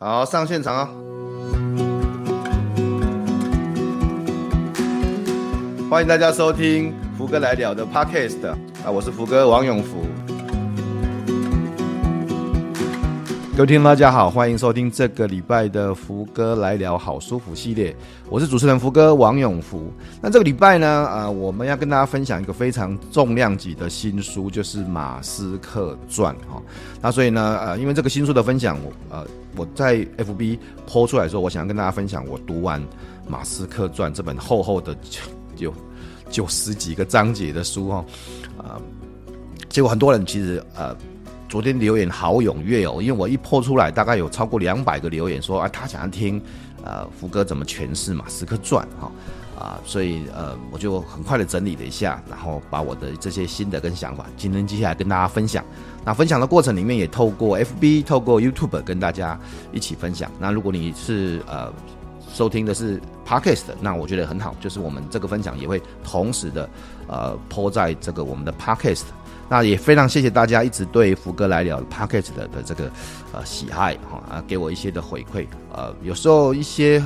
好，上现场啊、哦！欢迎大家收听福哥来了的 Podcast 啊，我是福哥王永福。各位听众大家好，欢迎收听这个礼拜的福哥来聊好书福系列，我是主持人福哥王永福。那这个礼拜呢，呃，我们要跟大家分享一个非常重量级的新书，就是《马斯克传》哈。那所以呢，呃，因为这个新书的分享，我呃我在 FB po 出来说，我想要跟大家分享我读完《马斯克传》这本厚厚的九九十几个章节的书哈，啊、呃，结果很多人其实呃。昨天留言好踊跃哦，因为我一 po 出来，大概有超过两百个留言说啊，他想要听，呃，福哥怎么诠释马斯克传哈啊，所以呃，我就很快的整理了一下，然后把我的这些心得跟想法，今天接下来跟大家分享。那分享的过程里面也透过 FB、透过 YouTube 跟大家一起分享。那如果你是呃收听的是 Podcast，那我觉得很好，就是我们这个分享也会同时的呃 po 在这个我们的 Podcast。那也非常谢谢大家一直对福哥来聊 Podcast 的的这个呃喜爱哈啊，给我一些的回馈呃，有时候一些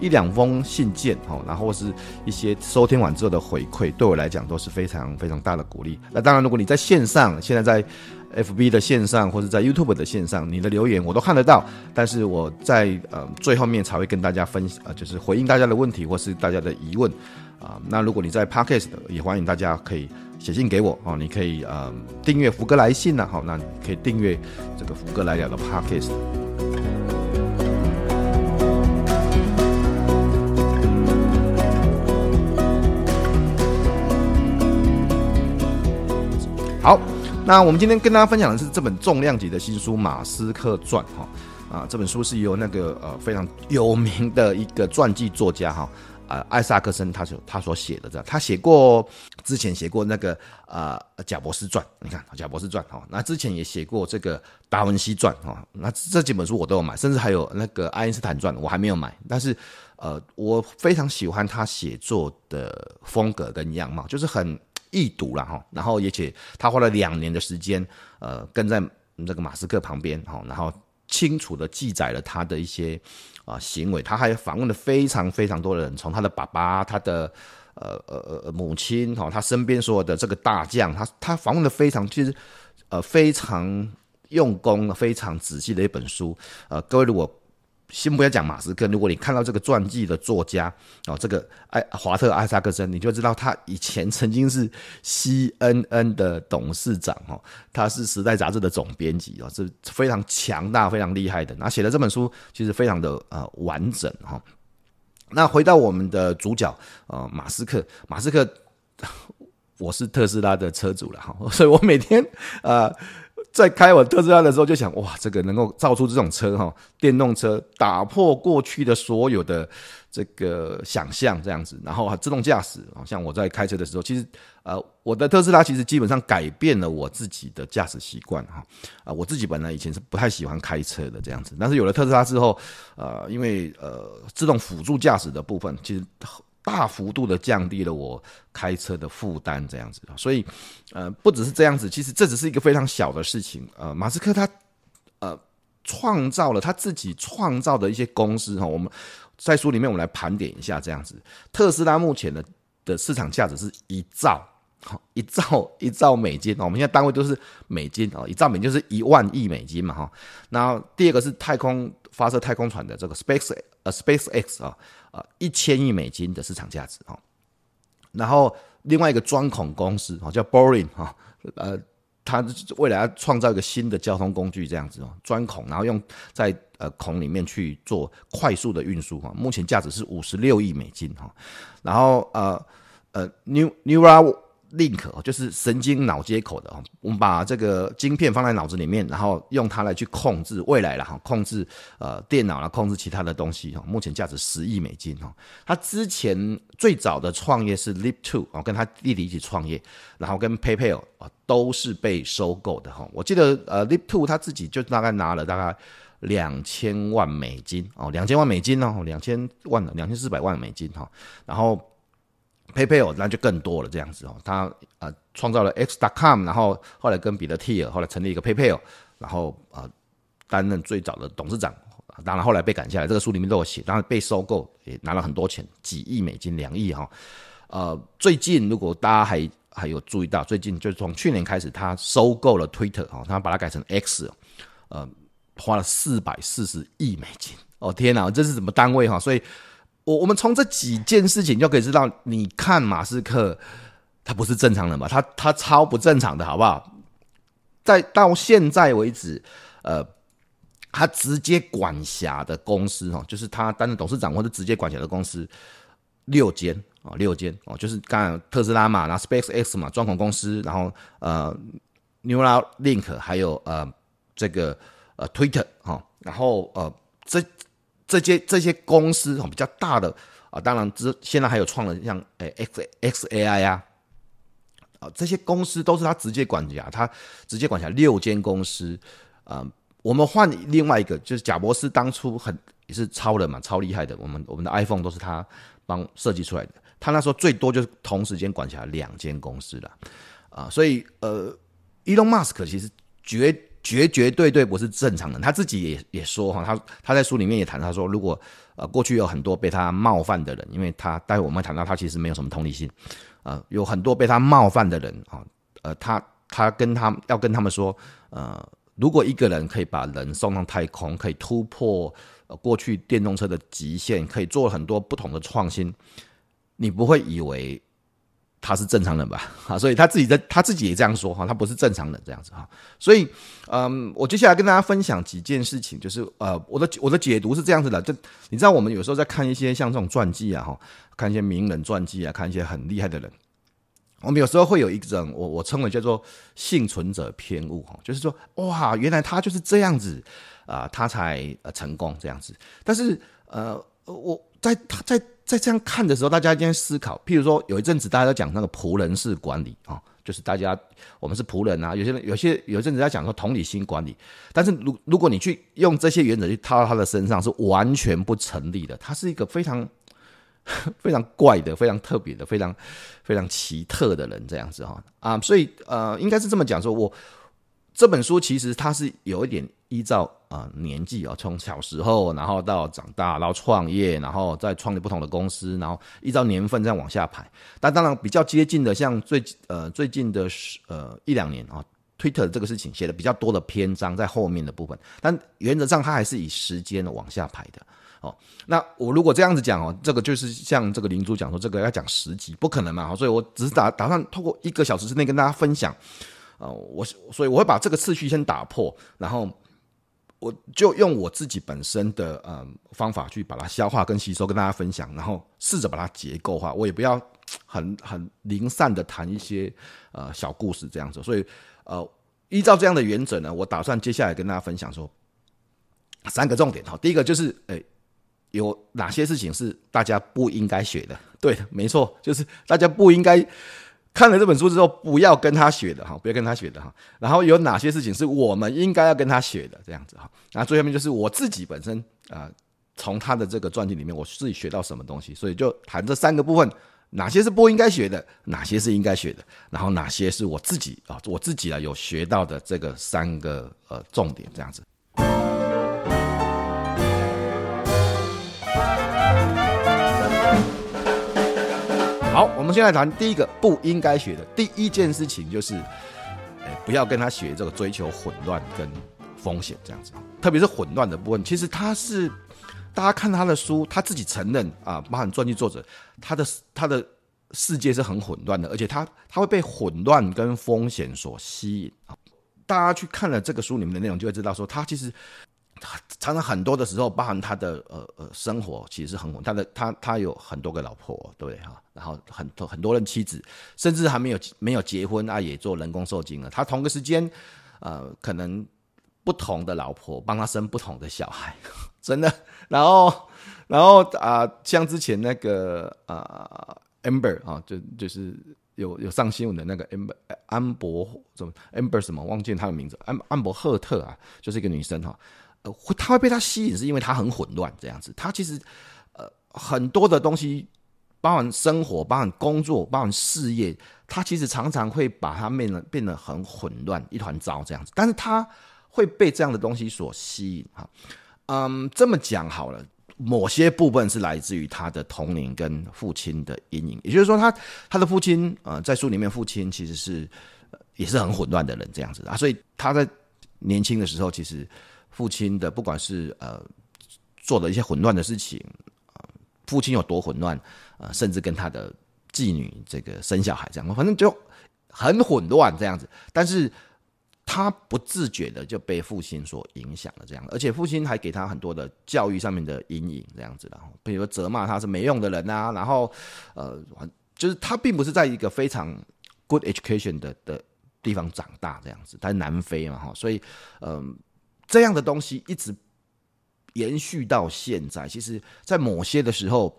一两封信件哈，然后是一些收听完之后的回馈，对我来讲都是非常非常大的鼓励。那当然，如果你在线上，现在在 FB 的线上或者在 YouTube 的线上，你的留言我都看得到，但是我在呃最后面才会跟大家分呃，就是回应大家的问题或是大家的疑问啊、那如果你在 Podcast，也欢迎大家可以。写信给我哦，你可以呃订阅福哥来信呐，好，那你可以订阅这个福哥来聊的 Podcast。好，那我们今天跟大家分享的是这本重量级的新书《马斯克传》哈啊，这本书是由那个呃非常有名的一个传记作家哈。呃，艾萨克森他所他所写的这样，他写过之前写过那个呃贾伯斯传，你看贾伯斯传哈，那之前也写过这个达文西传哈，那这几本书我都有买，甚至还有那个爱因斯坦传我还没有买，但是呃我非常喜欢他写作的风格跟样貌，就是很易读了哈，然后而且他花了两年的时间呃跟在那个马斯克旁边哈，然后清楚的记载了他的一些。啊，行为，他还访问了非常非常多的人，从他的爸爸、他的呃呃呃母亲，哈，他身边所有的这个大将，他他访问的非常，其实呃非常用功、非常仔细的一本书。呃，各位如果。先不要讲马斯克，如果你看到这个传记的作家哦，这个艾华特艾萨克森，你就知道他以前曾经是 CNN 的董事长哦，他是时代杂志的总编辑哦，是非常强大、非常厉害的。那写的这本书其实非常的呃完整哈。那回到我们的主角呃马斯克，马斯克，我是特斯拉的车主了哈，所以我每天呃。在开我特斯拉的时候，就想哇，这个能够造出这种车哈，电动车打破过去的所有的这个想象，这样子，然后自动驾驶，像我在开车的时候，其实呃，我的特斯拉其实基本上改变了我自己的驾驶习惯哈，啊，我自己本来以前是不太喜欢开车的这样子，但是有了特斯拉之后，呃，因为呃，自动辅助驾驶的部分其实。大幅度的降低了我开车的负担，这样子，所以，呃，不只是这样子，其实这只是一个非常小的事情。呃，马斯克他，呃，创造了他自己创造的一些公司哈，我们在书里面我们来盘点一下，这样子，特斯拉目前的的市场价值是一兆，一兆一兆美金，我们现在单位都是美金啊，一兆美金就是一万亿美金嘛哈。然后第二个是太空发射太空船的这个 Space 呃 SpaceX 啊。啊，一千亿美金的市场价值哈，然后另外一个钻孔公司哈叫 Boring 哈，呃，它未来要创造一个新的交通工具这样子哦，钻孔，然后用在呃孔里面去做快速的运输哈，目前价值是五十六亿美金哈，然后呃呃 New Neura。Link 就是神经脑接口的哦，我们把这个晶片放在脑子里面，然后用它来去控制未来了哈，控制呃电脑啦，控制其他的东西哈。目前价值十亿美金哈。他之前最早的创业是 Leap2 哦，跟他弟弟一起创业，然后跟 PayPal 啊都是被收购的哈。我记得呃 Leap Two 他自己就大概拿了大概两千万美金哦，两千万美金哦，两千万两千四百万美金哈，然后。PayPal 那就更多了，这样子哦，他呃创造了 X.com，然后后来跟彼得蒂尔后来成立一个 PayPal，然后啊担任最早的董事长，当然后来被赶下来，这个书里面都有写。当然被收购也拿了很多钱，几亿美金，两亿哈。呃，最近如果大家还还有注意到，最近就是从去年开始，他收购了 Twitter 哦，他把它改成 X，呃，花了四百四十亿美金。哦天哪，这是什么单位哈？所以，我我们从这几件事情就可以知道，你看马斯克，他不是正常人吧？他他超不正常的，好不好？在到现在为止，呃，他直接管辖的公司哈，就是他担任董事长或者直接管辖的公司六间啊，六间哦，就是刚才特斯拉嘛，然后 SpaceX 嘛，钻孔公司，然后呃，Neuralink 还有呃这个呃 Twitter 哈，然后呃这这些这些公司比较大的啊，当然之现在还有创了像诶 X XAI 啊。啊，这些公司都是他直接管辖，他直接管辖六间公司。啊、我们换另外一个，就是贾博斯当初很也是超人嘛，超厉害的。我们我们的 iPhone 都是他帮设计出来的。他那时候最多就是同时间管辖两间公司了。啊、所以呃，Elon Musk 其实绝绝绝对对不是正常人，他自己也也说哈，他他在书里面也谈，他说如果呃过去有很多被他冒犯的人，因为他待会我们谈到他其实没有什么同理心。呃，有很多被他冒犯的人啊，呃，他他跟他要跟他们说，呃，如果一个人可以把人送上太空，可以突破呃过去电动车的极限，可以做很多不同的创新，你不会以为他是正常人吧？啊，所以他自己在他自己也这样说哈，他不是正常人这样子哈。所以，嗯，我接下来跟大家分享几件事情，就是呃，我的我的解读是这样子的，就你知道，我们有时候在看一些像这种传记啊哈。看一些名人传记啊，看一些很厉害的人，我们有时候会有一种我我称为叫做幸存者偏误哈，就是说哇，原来他就是这样子啊，他才呃成功这样子。但是呃，我在他在在在这样看的时候，大家一定思考，譬如说有一阵子大家都讲那个仆人式管理啊，就是大家我们是仆人啊，有些人有些有一阵子在讲说同理心管理，但是如如果你去用这些原则去套到他的身上，是完全不成立的。他是一个非常。非常怪的，非常特别的，非常非常奇特的人，这样子哈啊，所以呃，应该是这么讲说，我这本书其实它是有一点依照啊、年纪啊，从小时候然后到长大，然后创业，然后再创立不同的公司，然后依照年份这样往下排。但当然比较接近的，像最呃最近的呃一两年啊，Twitter 这个事情写的比较多的篇章在后面的部分，但原则上它还是以时间往下排的。哦，那我如果这样子讲哦，这个就是像这个灵珠讲说，这个要讲十集不可能嘛，所以我只是打打算透过一个小时之内跟大家分享，啊、我所以我会把这个次序先打破，然后我就用我自己本身的呃方法去把它消化跟吸收，跟大家分享，然后试着把它结构化，我也不要很很零散的谈一些呃小故事这样子，所以呃依照这样的原则呢，我打算接下来跟大家分享说三个重点哈，第一个就是诶。有哪些事情是大家不应该学的？对，没错，就是大家不应该看了这本书之后不要跟他学的哈，不要跟他学的哈。然后有哪些事情是我们应该要跟他学的？这样子哈。那最后面就是我自己本身啊、从他的这个传记里面，我自己学到什么东西，所以就谈这三个部分：哪些是不应该学的，哪些是应该学的，然后哪些是我自己啊，我自己啊有学到的这个三个呃重点，这样子。好，我们先来谈第一个不应该学的第一件事情，就是，哎，不要跟他学这个追求混乱跟风险这样子。特别是混乱的部分，其实他是大家看他的书，他自己承认啊，包含传记作者，他的他的世界是很混乱的，而且他他会被混乱跟风险所吸引啊。大家去看了这个书里面的内容，就会知道说，他其实。常常很多的时候，包含他的呃呃生活，其实是很稳。他的他他有很多个老婆，对不对哈？然后很多很多任妻子，甚至还没有没有结婚啊，也做人工受精了。他同个时间，呃，可能不同的老婆帮他生不同的小孩，真的。然后然后啊、像之前那个啊、Amber 啊，就就是有有上新闻的那个 Amber 安博怎么 Amber 什么忘记他的名字，安安博赫特啊，就是一个女生哈。呃，会他会被他吸引，是因为他很混乱这样子。他其实呃很多的东西，包含生活、包含工作、包含事业，他其实常常会把它变得变得很混乱，一团糟这样子。但是他会被这样的东西所吸引哈。嗯，这么讲好了，某些部分是来自于他的童年跟父亲的阴影，也就是说他，他的父亲，呃，在书里面，父亲其实是也是很混乱的人，这样子啊，所以他在年轻的时候，其实父亲的不管是呃做的一些混乱的事情，父亲有多混乱，呃，甚至跟他的继女这个生小孩这样，反正就很混乱这样子，但是。他不自觉的就被父亲所影响了，这样，而且父亲还给他很多的教育上面的阴影，这样子的，比如说责骂他是没用的人啊，然后，呃，就是他并不是在一个非常 good education 的的地方长大，这样子，他在南非嘛，哈，所以，嗯、呃，这样的东西一直延续到现在，其实，在某些的时候，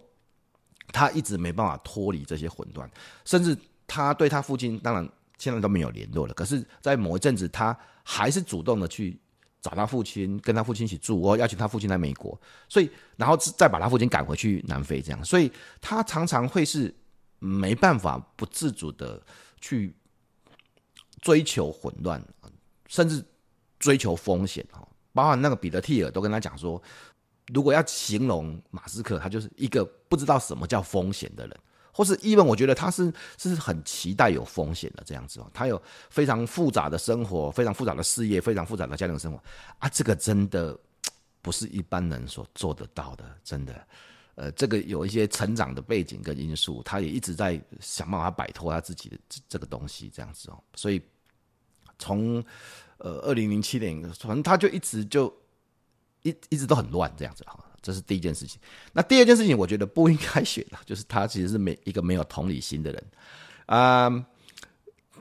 他一直没办法脱离这些混乱，甚至他对他父亲，当然。现在都没有联络了，可是，在某一阵子，他还是主动的去找他父亲，跟他父亲一起住，哦邀请他父亲来美国，所以，然后再把他父亲赶回去南非，这样，所以他常常会是没办法不自主的去追求混乱，甚至追求风险哈，包含那个彼得蒂尔都跟他讲说，如果要形容马斯克，他就是一个不知道什么叫风险的人。或是 even 我觉得他是是很期待有风险的这样子哦，他有非常复杂的生活，非常复杂的事业，非常复杂的家庭生活。啊，这个真的不是一般人所做得到的，真的，呃，这个有一些成长的背景跟因素，他也一直在想办法摆脱他自己的这个东西这样子哦，所以从呃二零零七年，反正他就一直就一一直都很乱这样子哈。这是第一件事情。那第二件事情，我觉得不应该选的，就是他其实是没一个没有同理心的人啊、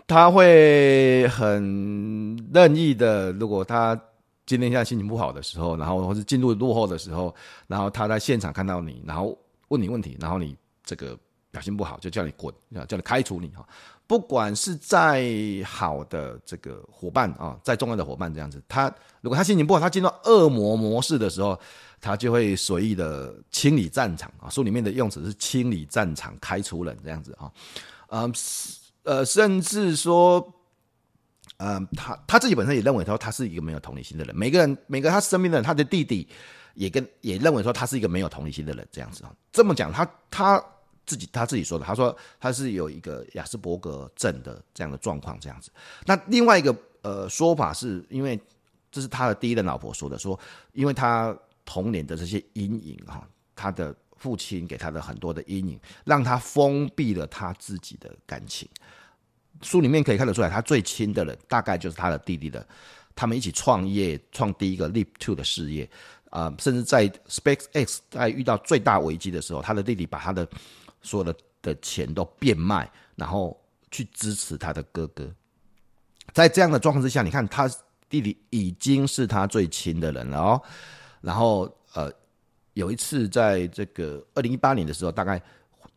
他会很任意的。如果他今天现在心情不好的时候，然后或是进入落后的时候，然后他在现场看到你，然后问你问题，然后你这个表现不好，就叫你滚，叫你开除你哈。不管是再好的这个伙伴啊，再重要的伙伴这样子，他如果他心情不好，他进入恶魔模式的时候。他就会随意的清理战场啊，书里面的用词是清理战场、开除人这样子啊，呃呃，甚至说，呃，他他自己本身也认为说他是一个没有同理心的人。每个人，每个他身边的人，他的弟弟也跟也认为说他是一个没有同理心的人，这样子啊。这么讲，他他自己他自己说的，他说他是有一个亚斯伯格症的这样的状况，这样子。那另外一个呃说法是因为这是他的第一任老婆说的，说因为他。童年的这些阴影哈，他的父亲给他的很多的阴影，让他封闭了他自己的感情。书里面可以看得出来，他最亲的人大概就是他的弟弟的，他们一起创业，创第一个 Leap Two 的事业啊、甚至在 SpaceX 在遇到最大危机的时候，他的弟弟把他的所有的的钱都变卖，然后去支持他的哥哥。在这样的状况之下，你看他弟弟已经是他最亲的人了哦。然后呃，有一次在这个二零一八年的时候，大概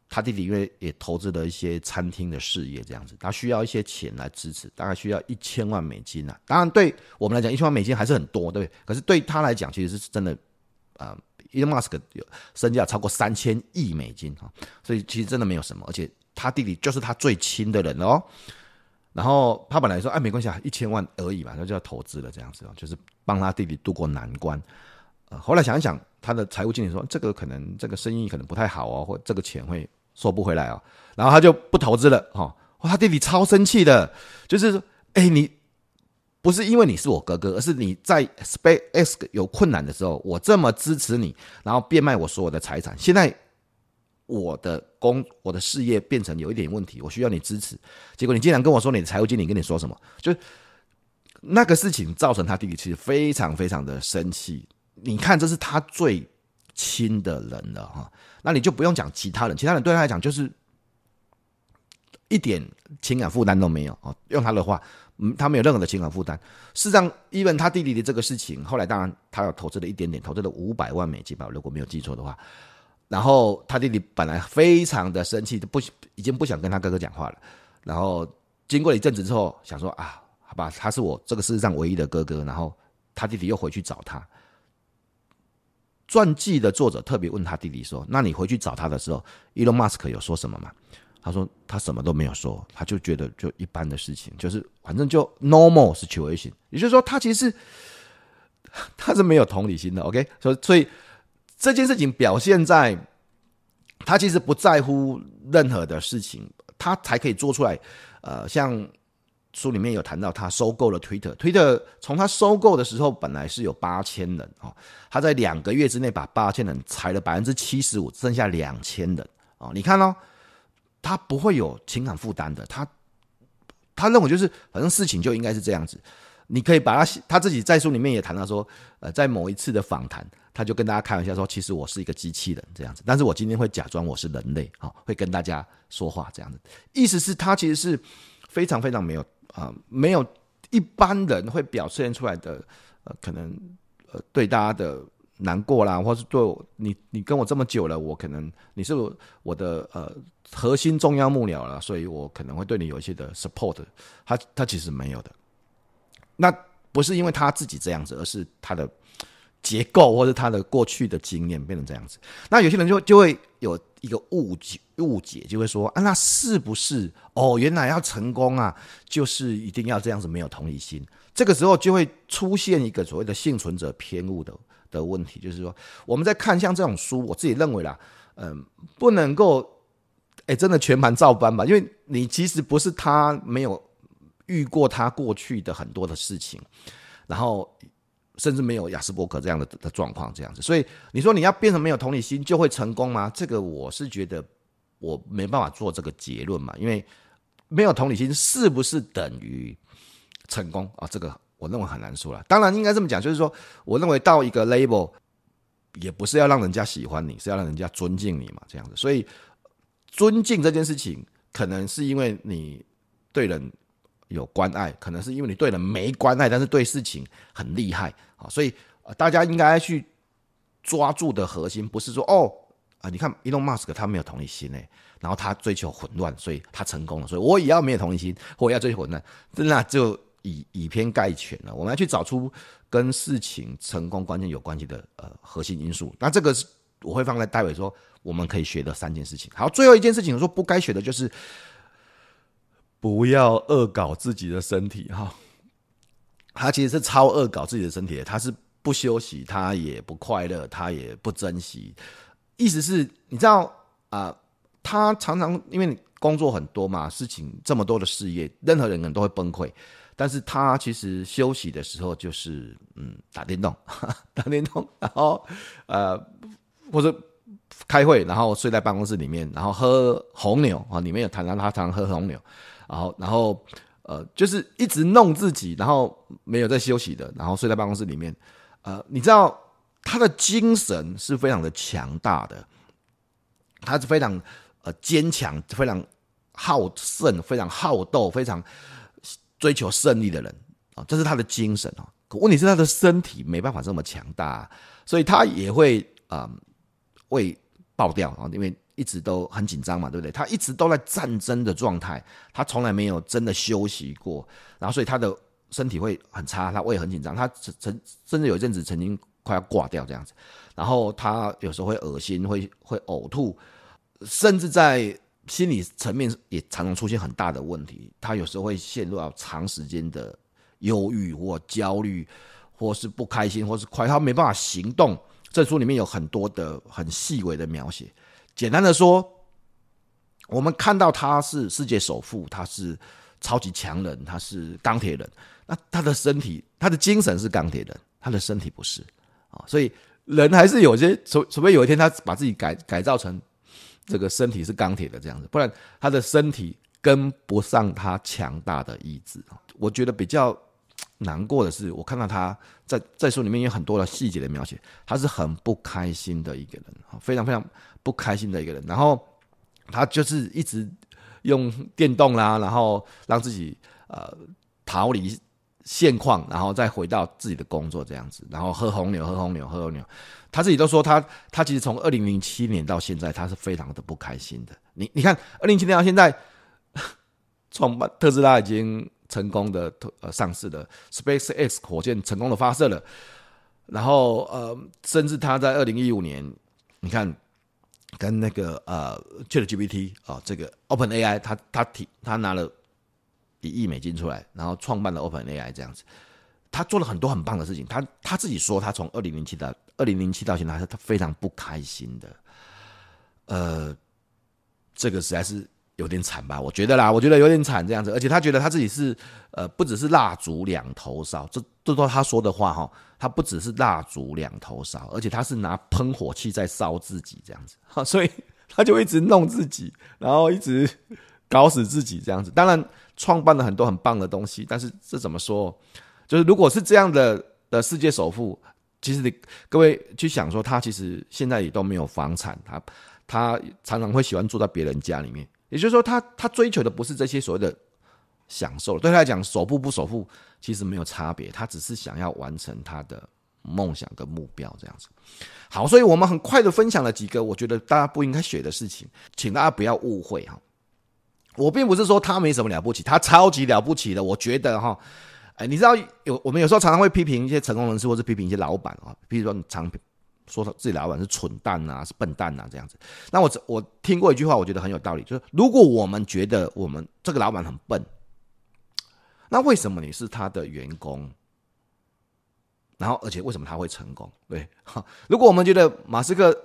他弟弟因为也投资了一些餐厅的事业，这样子，他需要一些钱来支持，大概需要一千万美金啊。当然对我们来讲，一千万美金还是很多，对不对？可是对他来讲，其实是真的啊。Elon Musk 有身价超过三千亿美金哈，所以其实真的没有什么。而且他弟弟就是他最亲的人哦。然后他本来说，哎，没关系啊，一千万而已嘛，那就要投资了，这样子哦，就是帮他弟弟渡过难关。呃后来想一想，他的财务经理说：“这个可能这个生意可能不太好哦，或这个钱会收不回来哦。”然后他就不投资了。哈，他弟弟超生气的，就是说：“哎，你不是因为你是我哥哥，而是你在 SpaceX 有困难的时候，我这么支持你，然后变卖我所有的财产。现在我的工，我的事业变成有一点问题，我需要你支持。结果你竟然跟我说你的财务经理跟你说什么？就那个事情造成他弟弟其实非常非常的生气。”你看，这是他最亲的人了哈，那你就不用讲其他人，其他人对他来讲就是一点情感负担都没有哦。用他的话，嗯，他没有任何的情感负担。事实上，even 他弟弟的这个事情，后来当然他有投资了一点点，投资了五百万美金吧，如果没有记错的话。然后他弟弟本来非常的生气，不已经不想跟他哥哥讲话了。然后经过了一阵子之后，想说啊，好吧，他是我这个世界上唯一的哥哥。然后他弟弟又回去找他。传记的作者特别问他弟弟说：“那你回去找他的时候，Elon Musk 有说什么吗？”他说：“他什么都没有说，他就觉得就一般的事情，就是反正就 normal situation。也就是说，他其实 他是没有同理心的。OK，所以所以这件事情表现在，他其实不在乎任何的事情，他才可以做出来。呃，像书里面有谈到，他收购了 Twitter，Twitter 从他收购的时候本来是有八千人哦，他在两个月之内把八千人裁了百分之七十五，剩下两千人哦。你看哦，他不会有情感负担的，他他认为就是反正事情就应该是这样子。你可以把他他自己在书里面也谈到说，呃，在某一次的访谈，他就跟大家开玩笑说，其实我是一个机器人这样子，但是我今天会假装我是人类啊、哦，会跟大家说话这样子，意思是他其实是非常非常没有啊、没有一般人会表现出来的，呃，可能呃对大家的难过啦，或是对我你你跟我这么久了，我可能你是我的呃核心重要幕僚了，所以我可能会对你有一些的 support，他他其实没有的。那不是因为他自己这样子，而是他的结构或者他的过去的经验变成这样子。那有些人就就会有一个误解，误解就会说啊，那是不是哦？原来要成功啊，就是一定要这样子，没有同理心。这个时候就会出现一个所谓的幸存者偏误的的问题，就是说我们在看像这种书，我自己认为啦，嗯，不能够哎真的全盘照搬吧，因为你其实不是他没有。遇过他过去的很多的事情，然后甚至没有亚斯伯格这样的的状况这样子，所以你说你要变成没有同理心就会成功吗？这个我是觉得我没办法做这个结论嘛，因为没有同理心是不是等于成功啊？这个我认为很难说了。当然应该这么讲，就是说我认为到一个 label 也不是要让人家喜欢你，是要让人家尊敬你嘛，这样子。所以尊敬这件事情，可能是因为你对人。有关爱，可能是因为你对人没关爱，但是对事情很厉害啊，所以大家应该去抓住的核心，不是说哦啊，你看 Elon Musk 他没有同理心诶，然后他追求混乱，所以他成功了，所以我也要没有同理心，我也要追求混乱，那就以以偏概全了。我们要去找出跟事情成功关键有关系的呃核心因素，那这个是我会放在待会说我们可以学的三件事情。好，最后一件事情我说不该学的就是。不要恶搞自己的身体哈，他其实是超恶搞自己的身体的，他是不休息，他也不快乐，他也不珍惜。意思是，你知道啊、他常常因为你工作很多嘛，事情这么多的事业，任何人可能都会崩溃。但是他其实休息的时候就是嗯打电动，打电动，然后呃或者开会，然后睡在办公室里面，然后喝红牛啊，里面有谈到他常常喝红牛。然后，然后，呃，就是一直弄自己，然后没有在休息的，然后睡在办公室里面。呃，你知道他的精神是非常的强大的，他是非常呃坚强、非常好胜、非常好斗、非常追求胜利的人啊，这是他的精神啊。可问题是他的身体没办法这么强大，所以他也会啊、呃、会爆掉啊，因为。一直都很紧张嘛，对不对？他一直都在战争的状态，他从来没有真的休息过，然后所以他的身体会很差，他胃很紧张，他曾曾甚至有一阵子曾经快要挂掉这样子，然后他有时候会恶心，会会呕吐，甚至在心理层面也常常出现很大的问题，他有时候会陷入到长时间的忧郁或焦虑，或是不开心，或是快，他没办法行动。这书里面有很多的很细微的描写。简单的说，我们看到他是世界首富，他是超级强人，他是钢铁人。那他的身体，他的精神是钢铁人，他的身体不是啊。所以人还是有些，除除非有一天他把自己改改造成这个身体是钢铁的这样子，不然他的身体跟不上他强大的意志。我觉得比较难过的是，我看到他在在书里面有很多的细节的描写，他是很不开心的一个人，非常非常。不开心的一个人，然后他就是一直用电动啦，然后让自己呃逃离现况，然后再回到自己的工作这样子，然后喝红牛，喝红牛，喝红牛。他自己都说他他其实从二零零七年到现在，他是非常的不开心的。你你看，二零零七年到现在，创办特斯拉已经成功的呃上市了，SpaceX 火箭成功的发射了，然后呃，甚至他在二零一五年，你看。跟那个呃，ChatGPT 啊，这个 OpenAI，他他提他拿了一亿美金出来，然后创办了 OpenAI 这样子，他做了很多很棒的事情。他他自己说，他从二零零七到二零零七到现在，他非常不开心的。呃，这个实在是有点惨吧？我觉得啦，我觉得有点惨这样子。而且他觉得他自己是呃，不只是蜡烛两头烧，这这都他说的话哈。他不只是蜡烛两头烧，而且他是拿喷火器在烧自己这样子。哈，所以他就一直弄自己，然后一直搞死自己这样子。当然。创办了很多很棒的东西，但是这怎么说？就是如果是这样的的世界首富，其实你各位去想说，他其实现在也都没有房产，他他常常会喜欢住在别人家里面。也就是说他，他追求的不是这些所谓的享受，对他来讲，首富不首富其实没有差别，他只是想要完成他的梦想跟目标这样子。好，所以我们很快的分享了几个我觉得大家不应该学的事情，请大家不要误会哈。我并不是说他没什么了不起，他超级了不起的。我觉得哈，哎，你知道有我们有时候常常会批评一些成功人士，或是批评一些老板啊，比如说你常说自己老板是蠢蛋啊，是笨蛋啊这样子。那我我听过一句话，我觉得很有道理，就是如果我们觉得我们这个老板很笨，那为什么你是他的员工？然后而且为什么他会成功？对，如果我们觉得马斯克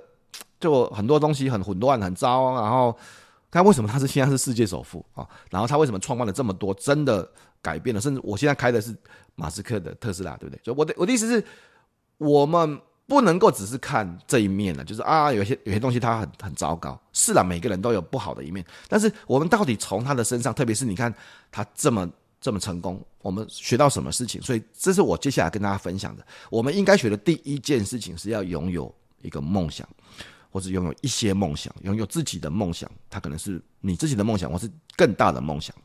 就很多东西很混乱、很糟，然后。他为什么他是现在是世界首富啊？然后他为什么创办了这么多，真的改变了？甚至我现在开的是马斯克的特斯拉，对不对？所以我的我的意思是，我们不能够只是看这一面了，就是啊，有些有些东西他很很糟糕。是啦，每个人都有不好的一面，但是我们到底从他的身上，特别是你看他这么这么成功，我们学到什么事情？所以这是我接下来跟大家分享的。我们应该学的第一件事情是要拥有一个梦想。或是拥有一些梦想，拥有自己的梦想，它可能是你自己的梦想，或是更大的梦想。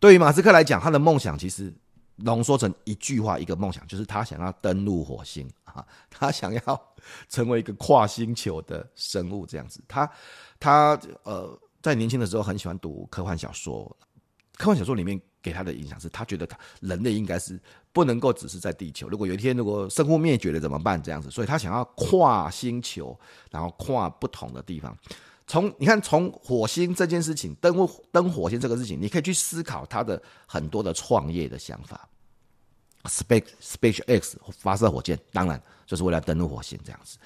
对于马斯克来讲，他的梦想其实浓缩成一句话，一个梦想，就是他想要登陆火星啊，他想要成为一个跨星球的生物这样子。他他呃，在年轻的时候很喜欢读科幻小说，科幻小说里面给他的影响是他觉得人类应该是。不能够只是在地球，如果有一天如果生物灭绝了怎么办？这样子，所以他想要跨星球，然后跨不同的地方。从你看，从火星这件事情，登陆登火星这个事情，你可以去思考他的很多的创业的想法。Space Space X 发射火箭，当然就是为了登陆火星这样子。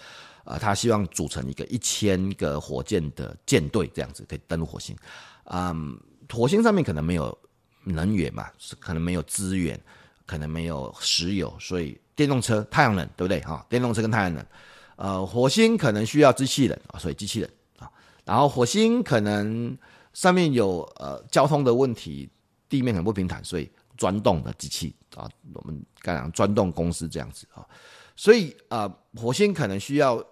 呃，他希望组成一个一千个火箭的舰队，这样子可以登陆火星。嗯，火星上面可能没有能源嘛，是可能没有资源。可能没有石油，所以电动车、太阳能，对不对？哈，电动车跟太阳能，呃，火星可能需要机器人啊，所以机器人，然后火星可能上面有呃交通的问题，地面很不平坦，所以钻洞的机器啊，我们刚讲钻洞公司这样子啊，所以啊，火星可能需要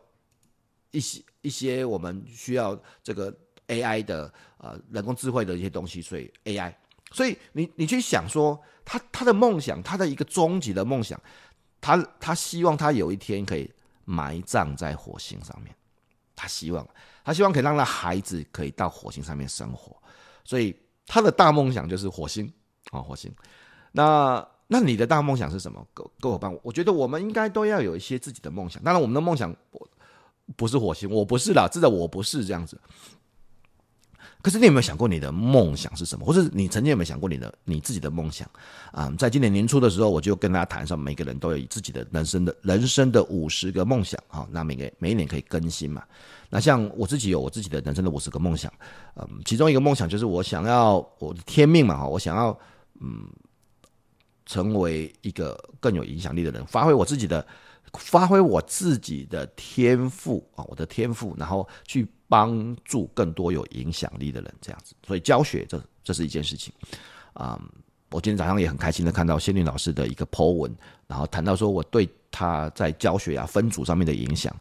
一些一些我们需要这个 AI 的呃人工智慧的一些东西，所以 AI。所以你你去想说，他他的梦想，他的一个终极的梦想，他他希望他有一天可以埋葬在火星上面，他希望他希望可以让那孩子可以到火星上面生活，所以他的大梦想就是火星啊、哦，火星。那那你的大梦想是什么？各各伙伴，我觉得我们应该都要有一些自己的梦想。当然，我们的梦想不是火星，我不是啦，真的我不是这样子。可是你有没有想过你的梦想是什么？或者你曾经有没有想过你的你自己的梦想？啊、在今年年初的时候，我就跟大家谈说，每个人都有自己的人生的人生的五十个梦想啊。那每个每一年可以更新嘛？那像我自己有我自己的人生的五十个梦想，嗯，其中一个梦想就是我想要我的天命嘛哈，我想要嗯成为一个更有影响力的人，发挥我自己的发挥我自己的天赋啊，我的天赋，然后去。帮助更多有影响力的人，这样子，所以教学这这是一件事情啊、嗯。我今天早上也很开心的看到仙女老师的一个 po 文，然后谈到说我对他在教学啊分组上面的影响。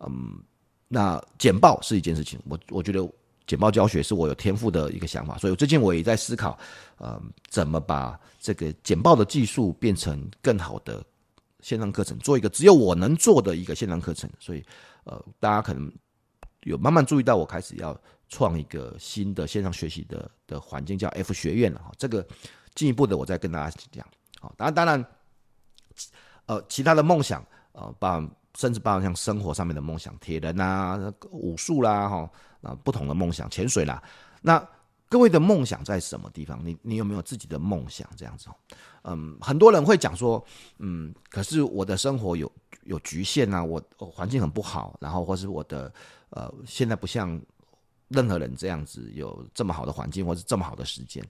嗯，那简报是一件事情，我我觉得简报教学是我有天赋的一个想法，所以最近我也在思考，嗯，怎么把这个简报的技术变成更好的线上课程，做一个只有我能做的一个线上课程。所以，呃，大家可能。有慢慢注意到，我开始要创一个新的线上学习的的环境，叫 F 学院了哈。这个进一步的，我再跟大家讲。好，当然当然，呃，其他的梦想，呃，包甚至包含像生活上面的梦想，铁人啊、武术啦，哈，啊，不同的梦想，潜水啦。那各位的梦想在什么地方？你你有没有自己的梦想？这样子，嗯，很多人会讲说，嗯，可是我的生活有有局限啊，我环境很不好，然后或是我的呃，现在不像任何人这样子有这么好的环境，或是这么好的时间，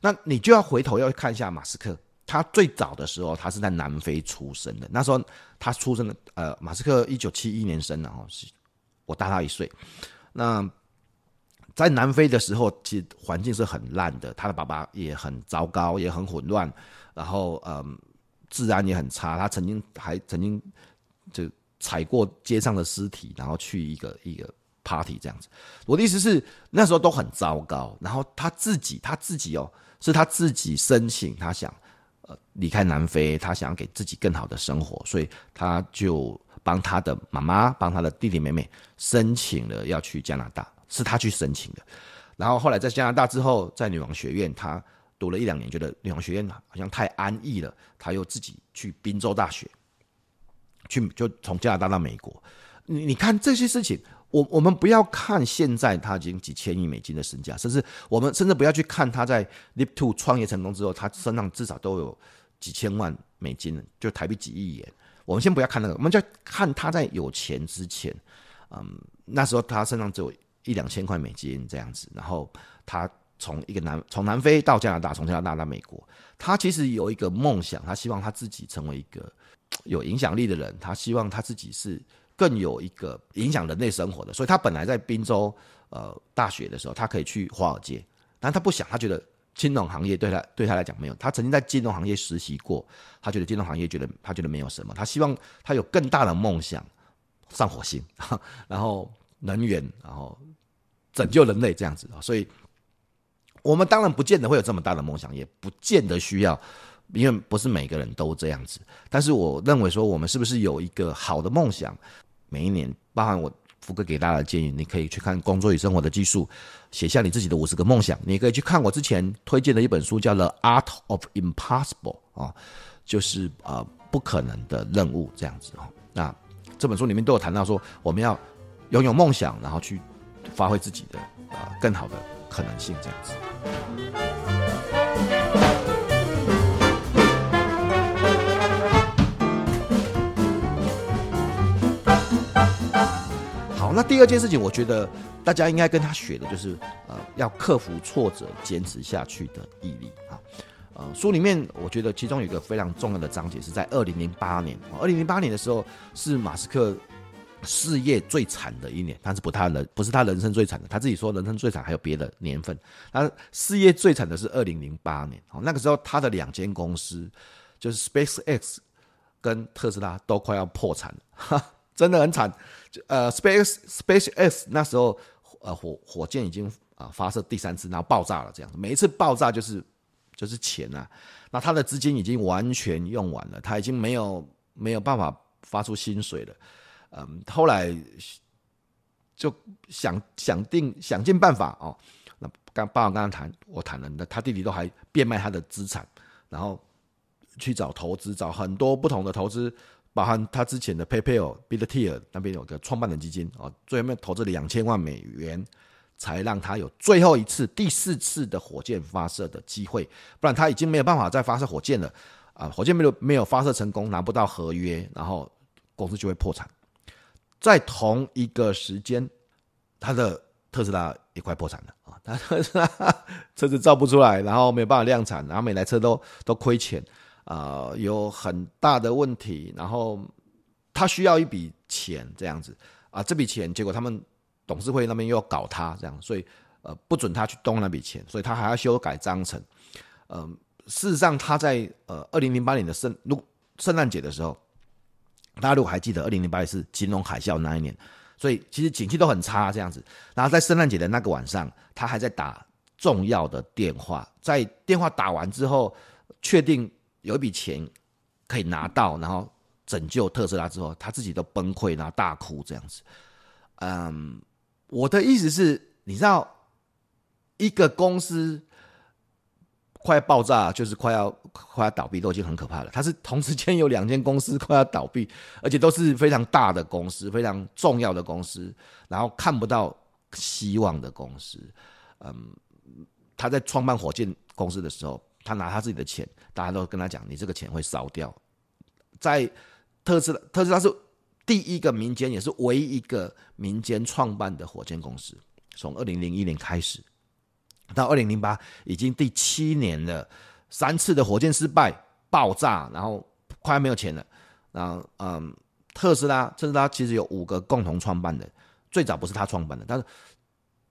那你就要回头要看一下马斯克。他最早的时候，他是在南非出生的。那时候他出生的，呃，马斯克一九七一年生的，哈，是我大他一岁。那在南非的时候，其实环境是很烂的，他的爸爸也很糟糕，也很混乱，然后嗯，治安也很差。他曾经还曾经就踩过街上的尸体，然后去一个一个 party 这样子。我的意思是，那时候都很糟糕。然后他自己，他自己哦，是他自己申请，他想呃。离开南非，他想要给自己更好的生活，所以他就帮他的妈妈、帮他的弟弟妹妹申请了要去加拿大，是他去申请的。然后后来在加拿大之后，在女王学院，他读了一两年，觉得女王学院好像太安逸了，他又自己去宾州大学，去就从加拿大到美国。你你看这些事情。我我们不要看现在他已经几千亿美金的身价，甚至我们甚至不要去看他在 Lip Two 创业成功之后，他身上至少都有几千万美金，就台币几亿元。我们先不要看那个，我们就看他在有钱之前，嗯，那时候他身上只有一两千块美金这样子，然后他从一个南从南非到加拿大，从加拿大到美国，他其实有一个梦想，他希望他自己成为一个 有影响力的人，他希望他自己是。更有一个影响人类生活的，所以他本来在宾州呃大学的时候，他可以去华尔街，但他不想，他觉得金融行业对他对他来讲没有。他曾经在金融行业实习过，他觉得金融行业觉得他觉得没有什么。他希望他有更大的梦想，上火星，然后能源，然后拯救人类这样子啊。所以，我们当然不见得会有这么大的梦想，也不见得需要，因为不是每个人都这样子。但是，我认为说，我们是不是有一个好的梦想？每一年，包含我福哥给大家的建议，你可以去看《工作与生活的技术》，写下你自己的五十个梦想。你可以去看我之前推荐的一本书，叫《The Art of Impossible》啊，就是呃不可能的任务这样子啊。那这本书里面都有谈到说，我们要拥有梦想，然后去发挥自己的呃更好的可能性这样子。好那第二件事情，我觉得大家应该跟他学的就是，呃，要克服挫折、坚持下去的毅力啊。呃，书里面我觉得其中有一个非常重要的章节是在二零零八年。二零零八年的时候是马斯克事业最惨的一年，但是不他人不是他人生最惨的，他自己说人生最惨还有别的年份。他事业最惨的是二零零八年，哦，那个时候他的两间公司就是 SpaceX 跟特斯拉都快要破产了。真的很惨，呃，Space SpaceX 那时候，呃，火火箭已经啊发射第三次，然后爆炸了，这样，每一次爆炸就是就是钱啊，那他的资金已经完全用完了，他已经没有没有办法发出薪水了，嗯，后来就想想定想尽办法哦，那刚爸爸刚刚谈我谈了，那他弟弟都还变卖他的资产，然后去找投资，找很多不同的投资。包含他之前的 PayPal、billetier 那边有个创办人基金哦，最后面投资了两千万美元，才让他有最后一次、第四次的火箭发射的机会，不然他已经没有办法再发射火箭了啊！火箭没有没有发射成功，拿不到合约，然后公司就会破产。在同一个时间，他的特斯拉也快破产了啊！他特斯拉车子造不出来，然后没有办法量产，然后每台车都都亏钱。啊、有很大的问题，然后他需要一笔钱这样子啊，这笔钱结果他们董事会那边又要搞他这样，所以呃不准他去动那笔钱，所以他还要修改章程。嗯、事实上他在呃二零零八年的圣如圣诞节的时候，大家如果还记得二零零八年是金融海啸那一年，所以其实景气都很差这样子。然后在圣诞节的那个晚上，他还在打重要的电话，在电话打完之后，确定。有一笔钱可以拿到，然后拯救特斯拉之后，他自己都崩溃，然后大哭这样子。嗯，我的意思是，你知道，一个公司快爆炸，就是快要快要倒闭，都已经很可怕了。它是同时间有两间公司快要倒闭，而且都是非常大的公司，非常重要的公司，然后看不到希望的公司。嗯，他在创办火箭公司的时候，他拿他自己的钱，大家都跟他讲，你这个钱会烧掉。在特斯拉，特斯拉是第一个民间，也是唯一一个民间创办的火箭公司。从二零零一年开始到二零零八，已经第七年了，三次的火箭失败、爆炸，然后快没有钱了。然后，嗯，特斯拉，特斯拉其实有五个共同创办的，最早不是他创办的，但是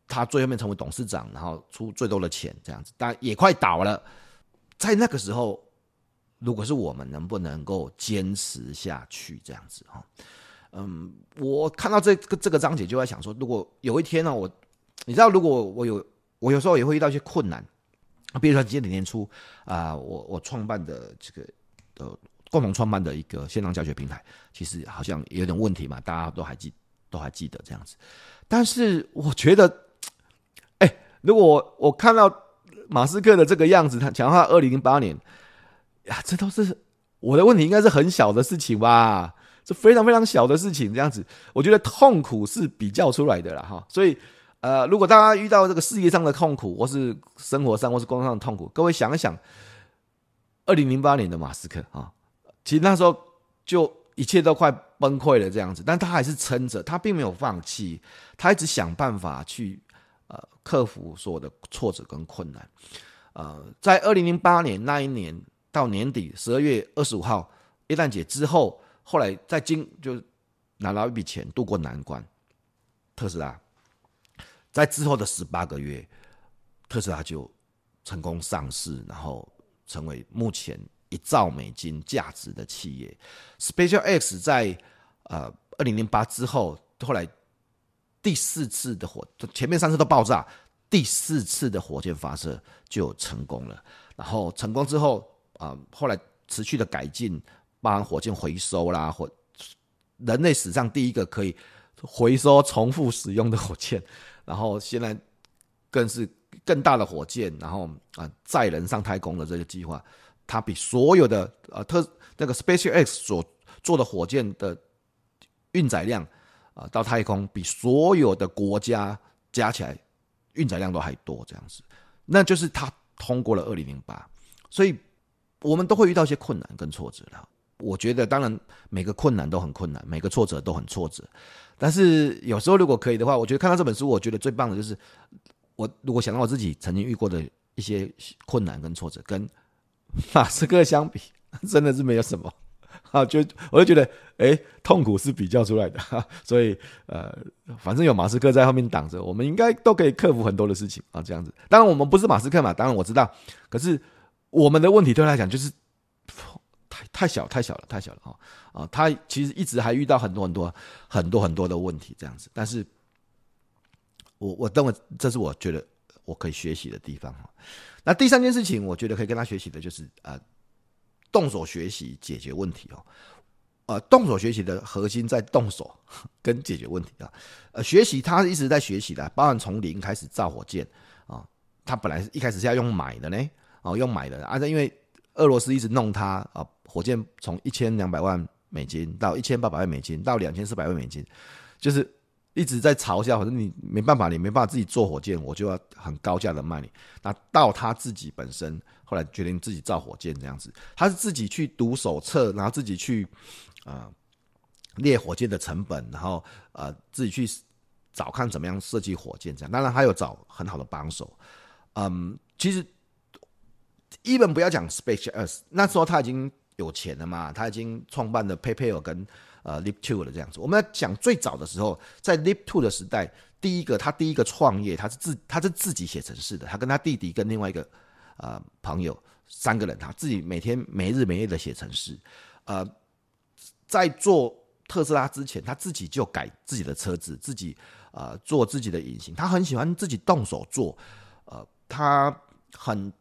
他最后面成为董事长，然后出最多的钱这样子，但也快倒了。在那个时候，如果是我们能不能够坚持下去这样子哈？嗯，我看到这个这个章节就在想说，如果有一天呢，我你知道，如果我有我有时候也会遇到一些困难，比如说今年年初啊，我我创办的这个呃共同创办的一个线上教学平台，其实好像有点问题嘛，大家都还记都还记得这样子。但是我觉得，哎、如果我，看到马斯克的这个样子，他讲他二零零八年呀，这都是我的问题，应该是很小的事情吧？是非常非常小的事情，这样子，我觉得痛苦是比较出来的了哈。所以，呃，如果大家遇到这个事业上的痛苦，或是生活上或是工作上的痛苦，各位想一想，二零零八年的马斯克啊，其实那时候就。一切都快崩溃了，这样子，但他还是撑着，他并没有放弃，他一直想办法去呃克服所有的挫折跟困难。呃，在二零零八年那一年到年底十二月二十五号，耶诞节之后，后来在经就拿到一笔钱渡过难关。特斯拉在之后的十八个月，特斯拉就成功上市，然后成为目前。一兆美金价值的企业，SpaceX 在呃二零零八之后，后来第四次的火，前面三次都爆炸，第四次的火箭发射就成功了。然后成功之后啊、后来持续的改进，包含火箭回收啦，或人类史上第一个可以回收重复使用的火箭，然后现在更是更大的火箭，然后啊载人上太空的这个计划。它比所有的呃特那个 SpaceX 所做的火箭的运载量啊、到太空比所有的国家加起来运载量都还多，这样子，那就是它通过了二零零八，所以我们都会遇到一些困难跟挫折的。我觉得当然每个困难都很困难，每个挫折都很挫折，但是有时候如果可以的话，我觉得看到这本书，我觉得最棒的就是我如果想到我自己曾经遇过的一些困难跟挫折跟。马斯克相比，真的是没有什么啊，就我就觉得，哎、痛苦是比较出来的，所以呃，反正有马斯克在后面挡着，我们应该都可以克服很多的事情啊，这样子。当然，我们不是马斯克嘛，当然我知道，可是我们的问题对他来讲就是太小太小了，太小了哈啊，他其实一直还遇到很多很多很多很多的问题这样子，但是我我认为这是我觉得我可以学习的地方哈。那第三件事情，我觉得可以跟他学习的，就是呃，动手学习解决问题哦。呃，动手学习的核心在动手跟解决问题啊。呃，学习他一直在学习的，包含从零开始造火箭啊。他本来是一开始是要用买的呢，哦，用买的啊，因为俄罗斯一直弄他啊，火箭从一千两百万美金到一千八百万美金到两千四百万美金，就是。一直在嘲笑，反正你没办法，你没办法自己做火箭，我就要很高价的卖你。那到他自己本身后来决定自己造火箭这样子，他是自己去读手册，然后自己去啊、列火箭的成本，然后呃自己去找看怎么样设计火箭这样。当然他有找很好的帮手。嗯，其实一本不要讲 SpaceX，那时候他已经有钱了嘛，他已经创办了 PayPal 跟。呃，Leap Two 的这样子，我们来讲最早的时候，在 Leap Two 的时代，第一个他第一个创业，他是自他是自己写程式的，他跟他弟弟跟另外一个呃朋友三个人，他自己每天没日没夜的写程式。呃，在做特斯拉之前，他自己就改自己的车子，自己呃做自己的引擎，他很喜欢自己动手做，呃，他很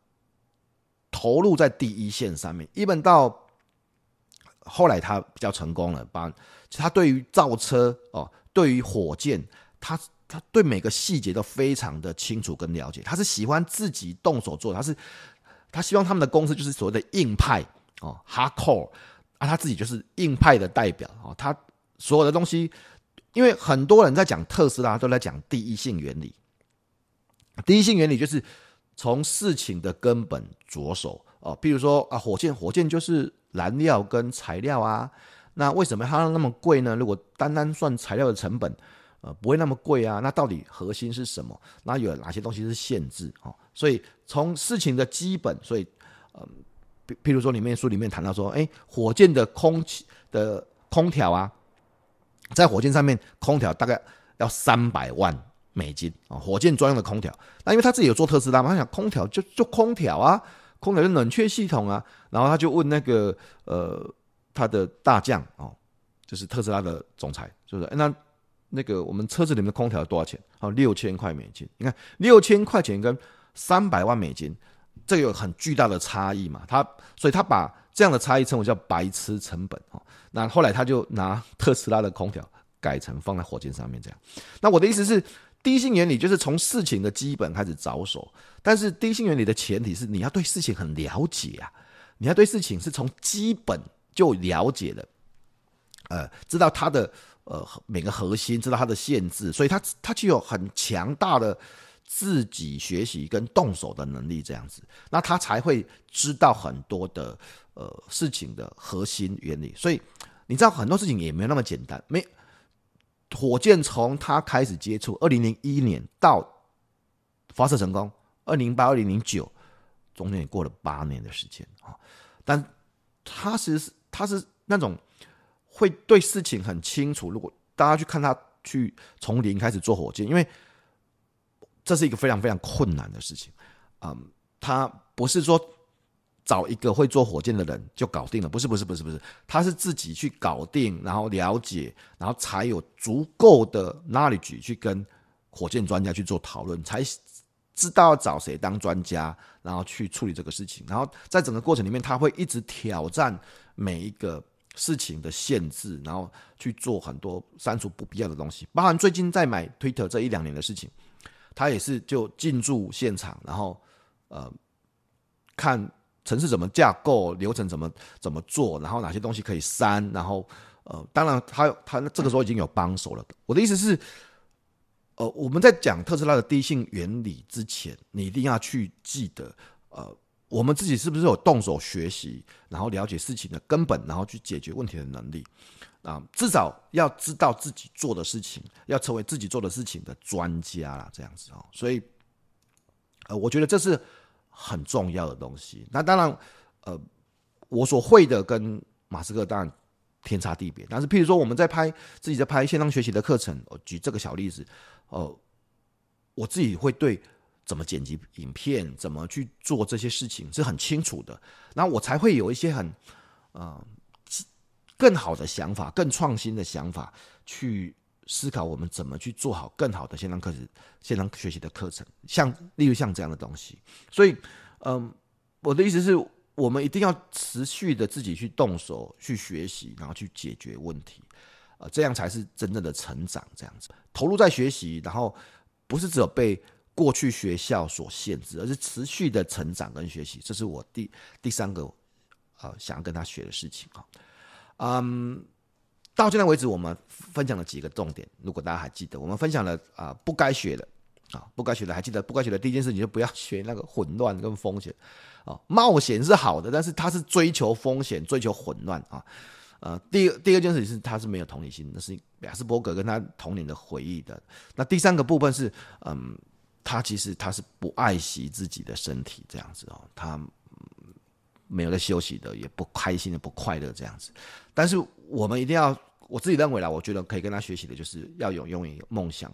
投入在第一线上面，一本到。后来他比较成功了，把他对于造车哦，对于火箭，他他对每个细节都非常的清楚跟了解。他是喜欢自己动手做，他是他希望他们的公司就是所谓的硬派哦，hardcore 啊，他自己就是硬派的代表哦。他所有的东西，因为很多人在讲特斯拉，都在讲第一性原理。第一性原理就是从事情的根本着手哦，譬如说啊，火箭，火箭就是燃料跟材料啊，那为什么它那么贵呢？如果单单算材料的成本，呃，不会那么贵啊。那到底核心是什么？那有哪些东西是限制哦？所以从事情的基本，所以呃，譬譬如说里面书里面谈到说，哎，火箭的空气的空调啊，在火箭上面空调大概要三百万。美金啊，火箭专用的空调。那因为他自己有做特斯拉嘛，他想空调就就空调啊，空调就冷却系统啊。然后他就问那个呃他的大将哦，就是特斯拉的总裁，就是那那个我们车子里面的空调多少钱？哦，六千块美金。你看六千块钱跟三百万美金，这个有很巨大的差异嘛。他所以他把这样的差异称为叫白痴成本哦。那后来他就拿特斯拉的空调改成放在火箭上面这样。那我的意思是。第一性原理就是从事情的基本开始着手，但是第一性原理的前提是你要对事情很了解啊，你要对事情是从基本就了解了，呃，知道它的呃每个核心，知道它的限制，所以它它具有很强大的自己学习跟动手的能力，这样子，那他才会知道很多的呃事情的核心原理。所以你知道很多事情也没有那么简单，没。火箭从它开始接触，二零零一年到发射成功，二零零八、二零零九，中间也过了八年的时间啊。但他其实是他是那种会对事情很清楚。如果大家去看他去从零开始做火箭，因为这是一个非常非常困难的事情，嗯，他不是说。找一个会做火箭的人就搞定了，不是不是不是不是，他是自己去搞定，然后了解，然后才有足够的 knowledge 去跟火箭专家去做讨论，才知道找谁当专家，然后去处理这个事情。然后在整个过程里面，他会一直挑战每一个事情的限制，然后去做很多删除不必要的东西。包含最近在买 Twitter 这一两年的事情，他也是就进驻现场，然后呃看。城市怎么架构，流程怎么怎么做，然后哪些东西可以删，然后呃，当然他他这个时候已经有帮手了。我的意思是，呃，我们在讲特斯拉的低性原理之前，你一定要去记得，呃，我们自己是不是有动手学习，然后了解事情的根本，然后去解决问题的能力啊？至少要知道自己做的事情，要成为自己做的事情的专家啦，这样子哦。所以，呃，我觉得这是。很重要的东西。那当然，呃，我所会的跟马斯克当然天差地别。但是，譬如说我们在拍自己在拍线上学习的课程，我举这个小例子，呃，我自己会对怎么剪辑影片、怎么去做这些事情是很清楚的。那我才会有一些很呃更好的想法、更创新的想法去。思考我们怎么去做好更好的线上课程、线上学习的课程，像例如像这样的东西。所以，嗯、我的意思是我们一定要持续的自己去动手去学习，然后去解决问题，呃，这样才是真正的成长。这样子投入在学习，然后不是只有被过去学校所限制，而是持续的成长跟学习。这是我第第三个呃想要跟他学的事情啊，嗯。到现在为止，我们分享了几个重点。如果大家还记得，我们分享了啊、不该学的啊，不该学的，还记得不该学的第一件事，你就不要学那个混乱跟风险啊。冒险是好的，但是它是追求风险、追求混乱啊。呃，第二第二件事情是，他是没有同理心，那是亚斯伯格跟他童年的回忆的。那第三个部分是，嗯，他其实他是不爱惜自己的身体这样子哦，他。没有在休息的，也不开心的，不快乐这样子。但是我们一定要，我自己认为啦，我觉得可以跟他学习的，就是要有拥有梦想。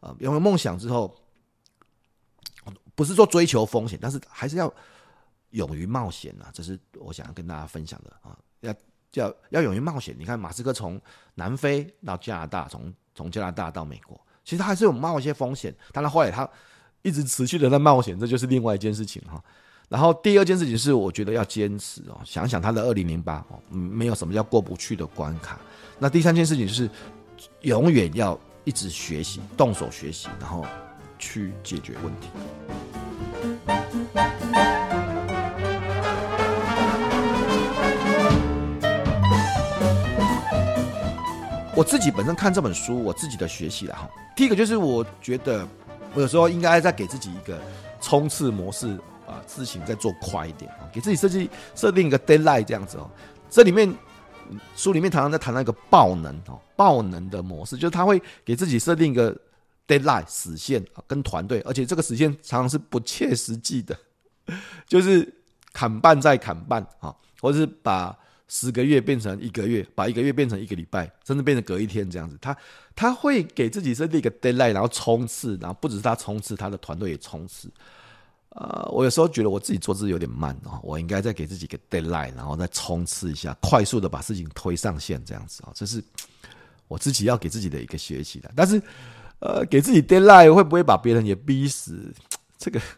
呃，拥有梦想之后，不是说追求风险，但是还是要勇于冒险啊。这是我想要跟大家分享的啊。要要要勇于冒险。你看，马斯克从南非到加拿大，从从加拿大到美国，其实他还是有冒一些风险。当然后来他一直持续的在冒险，这就是另外一件事情哈。然后第二件事情是，我觉得要坚持哦，想想他的二零零八哦，没有什么叫过不去的关卡。那第三件事情就是，永远要一直学习，动手学习，然后去解决问题。我自己本身看这本书，我自己的学习了哈。第一个就是我觉得，我有时候应该再给自己一个冲刺模式啊，事情再做快一点啊，给自己设计设定一个 deadline 这样子哦。这里面书里面常常在谈那个爆能哦，爆能的模式，就是他会给自己设定一个 deadline 死线啊，跟团队，而且这个时间常常是不切实际的，就是砍半再砍半啊，或者是把。十个月变成一个月，把一个月变成一个礼拜，甚至变成隔一天这样子。他他会给自己设定一个 deadline，然后冲刺，然后不只是他冲刺，他的团队也冲刺。呃，我有时候觉得我自己做事有点慢哦，我应该再给自己个 deadline，然后再冲刺一下，快速的把事情推上线这样子啊。这是我自己要给自己的一个学习的。但是，呃，给自己 deadline 会不会把别人也逼死？这个。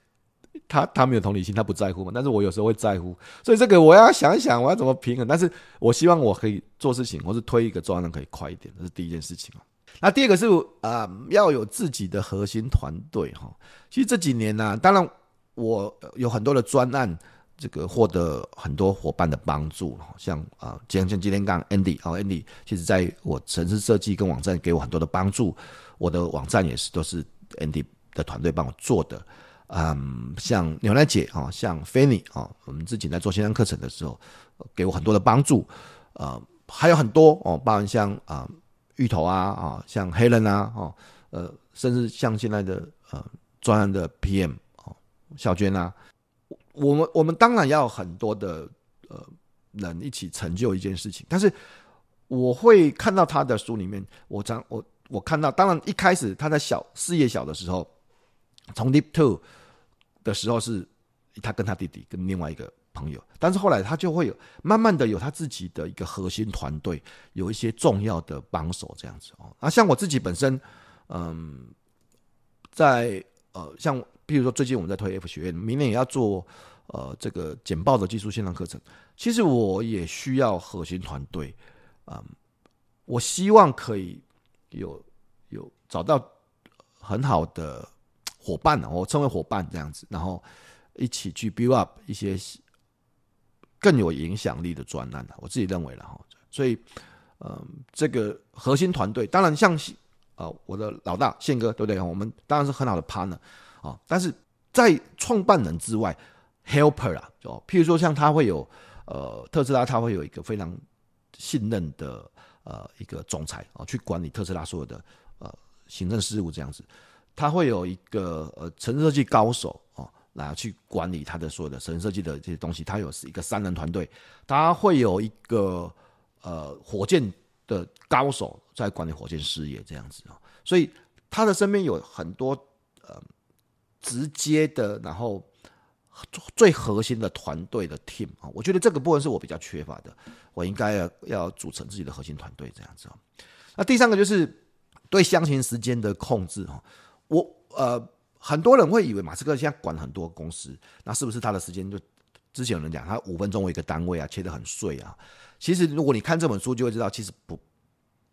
他他没有同理心，他不在乎嘛。但是我有时候会在乎，所以这个我要想一想，我要怎么平衡。但是我希望我可以做事情，或是推一个专案可以快一点，这是第一件事情。那第二个是啊、要有自己的核心团队哈。其实这几年呢、当然我有很多的专案，这个获得很多伙伴的帮助，像啊，像像今天刚 Andy 啊，Andy 其实在我城市设计跟网站给我很多的帮助，我的网站也是都是 Andy 的团队帮我做的。嗯，像牛奶姐啊，像 Fanny 啊，我们自己在做线上课程的时候，给我很多的帮助。呃，还有很多哦，包含像啊芋头啊啊，像 Helen 啊哦，呃，甚至像现在的呃专案的 PM，小娟啊，我们我们当然要很多的呃人一起成就一件事情。但是我会看到他的书里面，我讲我我看到，当然一开始他在小事业小的时候。从 Deep Two 的时候是他跟他弟弟跟另外一个朋友，但是后来他就会有慢慢的有他自己的一个核心团队，有一些重要的帮手这样子哦。啊，像我自己本身，嗯，在呃，像比如说最近我们在推 F 学院，明年也要做呃这个简报的技术线上课程，其实我也需要核心团队，嗯，我希望可以有有找到很好的。伙伴呢，我称为伙伴这样子，然后一起去 build up 一些更有影响力的专案，我自己认为了哈，所以，嗯，这个核心团队当然像呃我的老大宪哥，对不对？我们当然是很好的 partner 啊，但是在创办人之外，helper 啊，就譬如说像他会有呃特斯拉，他会有一个非常信任的呃一个总裁啊，去管理特斯拉所有的呃行政事务这样子。他会有一个呃城市设计高手哦，来去管理他的所有的城市设计的这些东西。他有是一个三人团队，他会有一个呃火箭的高手在管理火箭事业这样子啊。所以他的身边有很多呃直接的，然后最核心的团队的 team 啊。我觉得这个部分是我比较缺乏的，我应该要要组成自己的核心团队这样子啊。那第三个就是对箱型时间的控制哈。我呃，很多人会以为马斯克现在管很多公司，那是不是他的时间就之前有人讲他五分钟为一个单位啊，切得很碎啊？其实如果你看这本书，就会知道，其实不，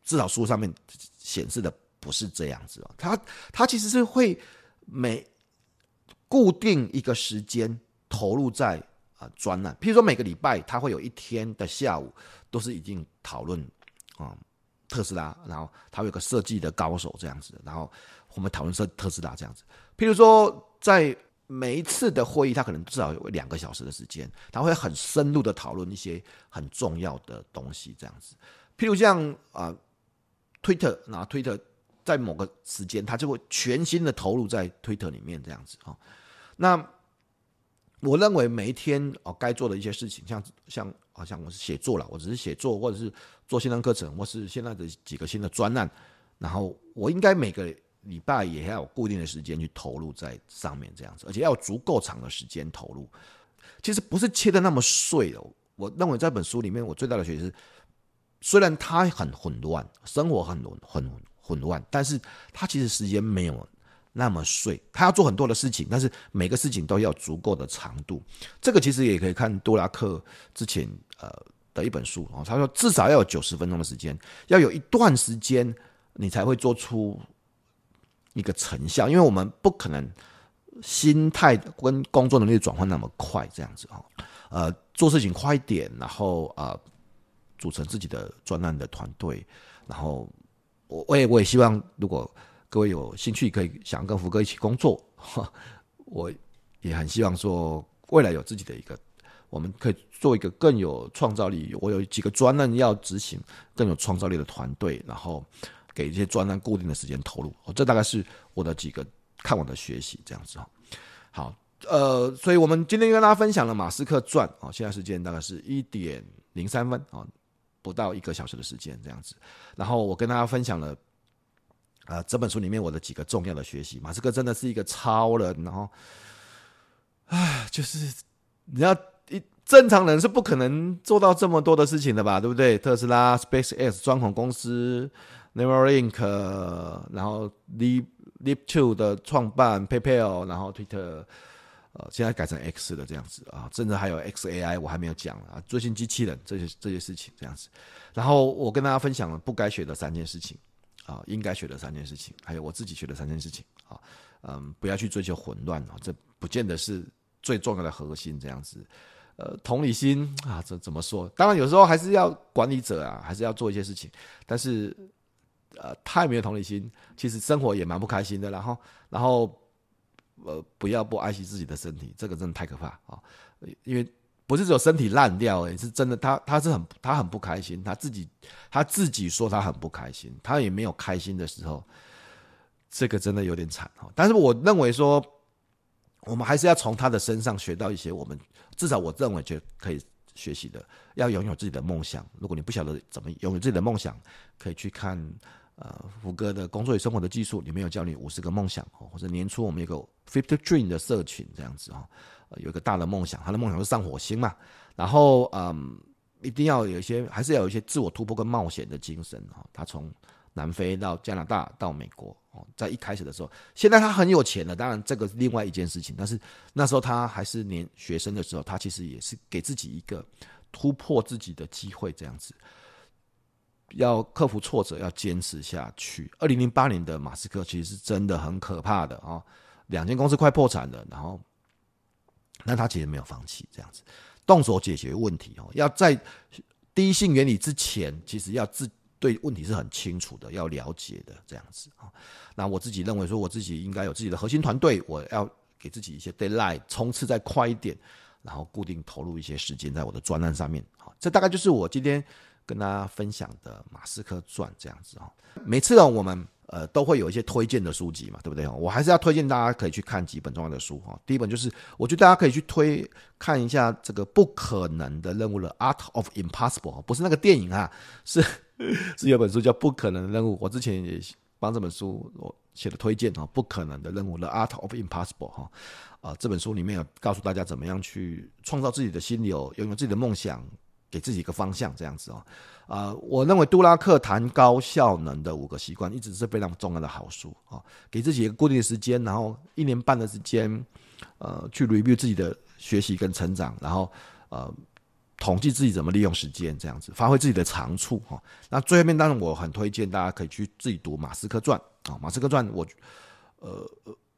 至少书上面显示的不是这样子啊。他他其实是会每固定一个时间投入在啊专栏，譬如说每个礼拜他会有一天的下午都是已经讨论啊特斯拉，然后他有个设计的高手这样子，然后。我们讨论设特斯拉这样子，譬如说，在每一次的会议，他可能至少有两个小时的时间，他会很深入的讨论一些很重要的东西，这样子。譬如像啊、呃、，Twitter，然后 Twitter 在某个时间，他就会全心的投入在 Twitter 里面这样子啊。那我认为每一天哦该做的一些事情，像像好像我是写作了，我只是写作，或者是做线上课程，或是现在的几个新的专案，然后我应该每个。礼拜也要有固定的时间去投入在上面，这样子，而且要足够长的时间投入。其实不是切的那么碎哦。我认为这本书里面，我最大的学习是，虽然它很混乱，生活很混很混乱，但是它其实时间没有那么碎。他要做很多的事情，但是每个事情都要足够的长度。这个其实也可以看杜拉克之前呃的一本书哦。他说至少要有九十分钟的时间，要有一段时间你才会做出。一个成效，因为我们不可能心态跟工作能力转换那么快，这样子哈，呃，做事情快一点，然后啊，组成自己的专案的团队，然后我我也我也希望，如果各位有兴趣可以想跟福哥一起工作，我也很希望说未来有自己的一个，我们可以做一个更有创造力。我有几个专案要执行，更有创造力的团队，然后给一些专案固定的时间投入。这大概是我的几个看我的学习这样子哈。好，呃，所以我们今天跟大家分享了马斯克传啊，现在时间大概是一点零三分啊，不到一个小时的时间这样子。然后我跟大家分享了。啊，这本书里面我的几个重要的学习，马斯克真的是一个超人，然后，啊，就是你要一正常人是不可能做到这么多的事情的吧，对不对？特斯拉、SpaceX 钻孔公司、Neuralink，然后 Leap Leap Two 的创办 PayPal，然后 Twitter，呃，现在改成 X 的这样子啊，甚至还有 XAI 我还没有讲啊，最新机器人这些这些事情这样子，然后我跟大家分享了不该学的三件事情。啊，应该学的三件事情，还有我自己学的三件事情啊，嗯，不要去追求混乱啊，这不见得是最重要的核心。这样子，呃，同理心啊，这怎么说？当然有时候还是要管理者啊，还是要做一些事情，但是呃，太没有同理心，其实生活也蛮不开心的。然后，然后呃，不要不爱惜自己的身体，这个真的太可怕啊，因为。不是只有身体烂掉，诶，是真的，他他是很他很不开心，他自己他自己说他很不开心，他也没有开心的时候，这个真的有点惨哈。但是我认为说，我们还是要从他的身上学到一些我们至少我认为就可以学习的，要拥有自己的梦想。如果你不晓得怎么拥有自己的梦想，可以去看呃福哥的工作与生活的技术，里面有教你五十个梦想哦，或者年初我们有个 Fifty Dream 的社群这样子哦有一个大的梦想，他的梦想是上火星嘛，然后嗯，一定要有一些，还是要有一些自我突破跟冒险的精神啊。他从南非到加拿大到美国哦，在一开始的时候，现在他很有钱了，当然这个是另外一件事情。但是那时候他还是年学生的时候，他其实也是给自己一个突破自己的机会，这样子，要克服挫折，要坚持下去。二零零八年的马斯克其实是真的很可怕的啊，两间公司快破产了，然后。那他其实没有放弃，这样子动手解决问题哦。要在第一性原理之前，其实要自对问题是很清楚的，要了解的这样子啊。那我自己认为说，我自己应该有自己的核心团队，我要给自己一些 deadline，冲刺再快一点，然后固定投入一些时间在我的专案上面。好，这大概就是我今天跟大家分享的马斯克传这样子啊。每次呢，我们。呃，都会有一些推荐的书籍嘛，对不对？我还是要推荐大家可以去看几本重要的书哈。第一本就是，我觉得大家可以去推看一下这个不可能的任务了，《Art of Impossible》，不是那个电影啊，是 是有本书叫《不可能的任务》。我之前也帮这本书我写的推荐哈，《不可能的任务》的《Art of Impossible》哈。啊，这本书里面有告诉大家怎么样去创造自己的心流，拥有自己的梦想。给自己一个方向，这样子哦，啊，我认为杜拉克谈高效能的五个习惯一直是非常重要的好书啊。给自己一个固定的时间，然后一年半的时间，呃，去 review 自己的学习跟成长，然后呃，统计自己怎么利用时间，这样子发挥自己的长处哈。那最后面当然我很推荐大家可以去自己读《马斯克传》啊，《马斯克传》我呃。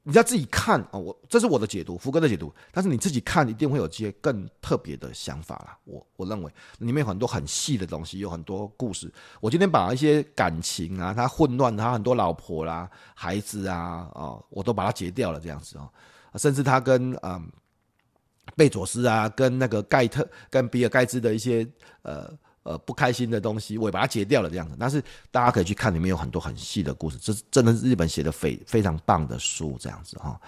你要自己看啊，我这是我的解读，福哥的解读。但是你自己看，一定会有些更特别的想法啦。我我认为里面有很多很细的东西，有很多故事。我今天把一些感情啊，他混乱，他很多老婆啦、孩子啊，哦，我都把它截掉了，这样子哦。甚至他跟嗯贝佐斯啊，跟那个盖特、跟比尔盖茨的一些呃。呃，不开心的东西，我也把它截掉了，这样子。但是大家可以去看，里面有很多很细的故事，这真的是日本写的非非常棒的书，这样子哈。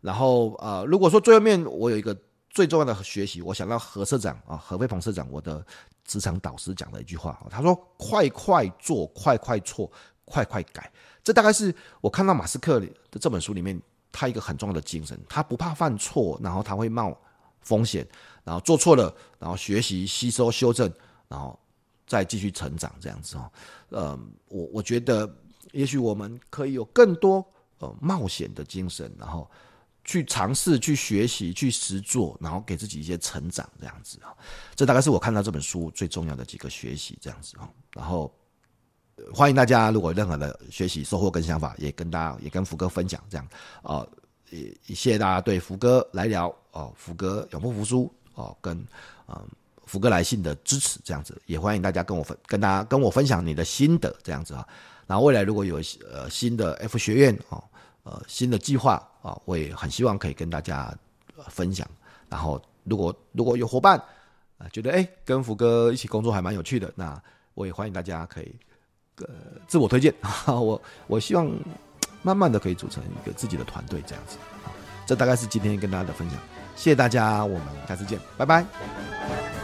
然后呃，如果说最后面我有一个最重要的学习，我想到何社长啊，何飞鹏社长，我的职场导师讲的一句话，他说：“快快做，快快错，快快改。”这大概是我看到马斯克的这本书里面他一个很重要的精神，他不怕犯错，然后他会冒风险，然后做错了，然后学习、吸收、修正。然后再继续成长，这样子哦，呃，我我觉得也许我们可以有更多呃冒险的精神，然后去尝试、去学习、去实做，然后给自己一些成长，这样子啊，这大概是我看到这本书最重要的几个学习，这样子啊。然后欢迎大家，如果有任何的学习收获跟想法，也跟大家也跟福哥分享，这样啊，也也谢谢大家对福哥来聊哦，福哥永不服输哦，跟嗯。福哥来信的支持，这样子也欢迎大家跟我分跟大家跟我分享你的心得，这样子啊。那未来如果有呃新的 F 学院哦，呃新的计划啊，我也很希望可以跟大家分享。然后如果如果有伙伴啊觉得哎跟福哥一起工作还蛮有趣的，那我也欢迎大家可以呃自我推荐。我我希望慢慢的可以组成一个自己的团队这样子。这大概是今天跟大家的分享，谢谢大家，我们下次见，拜拜。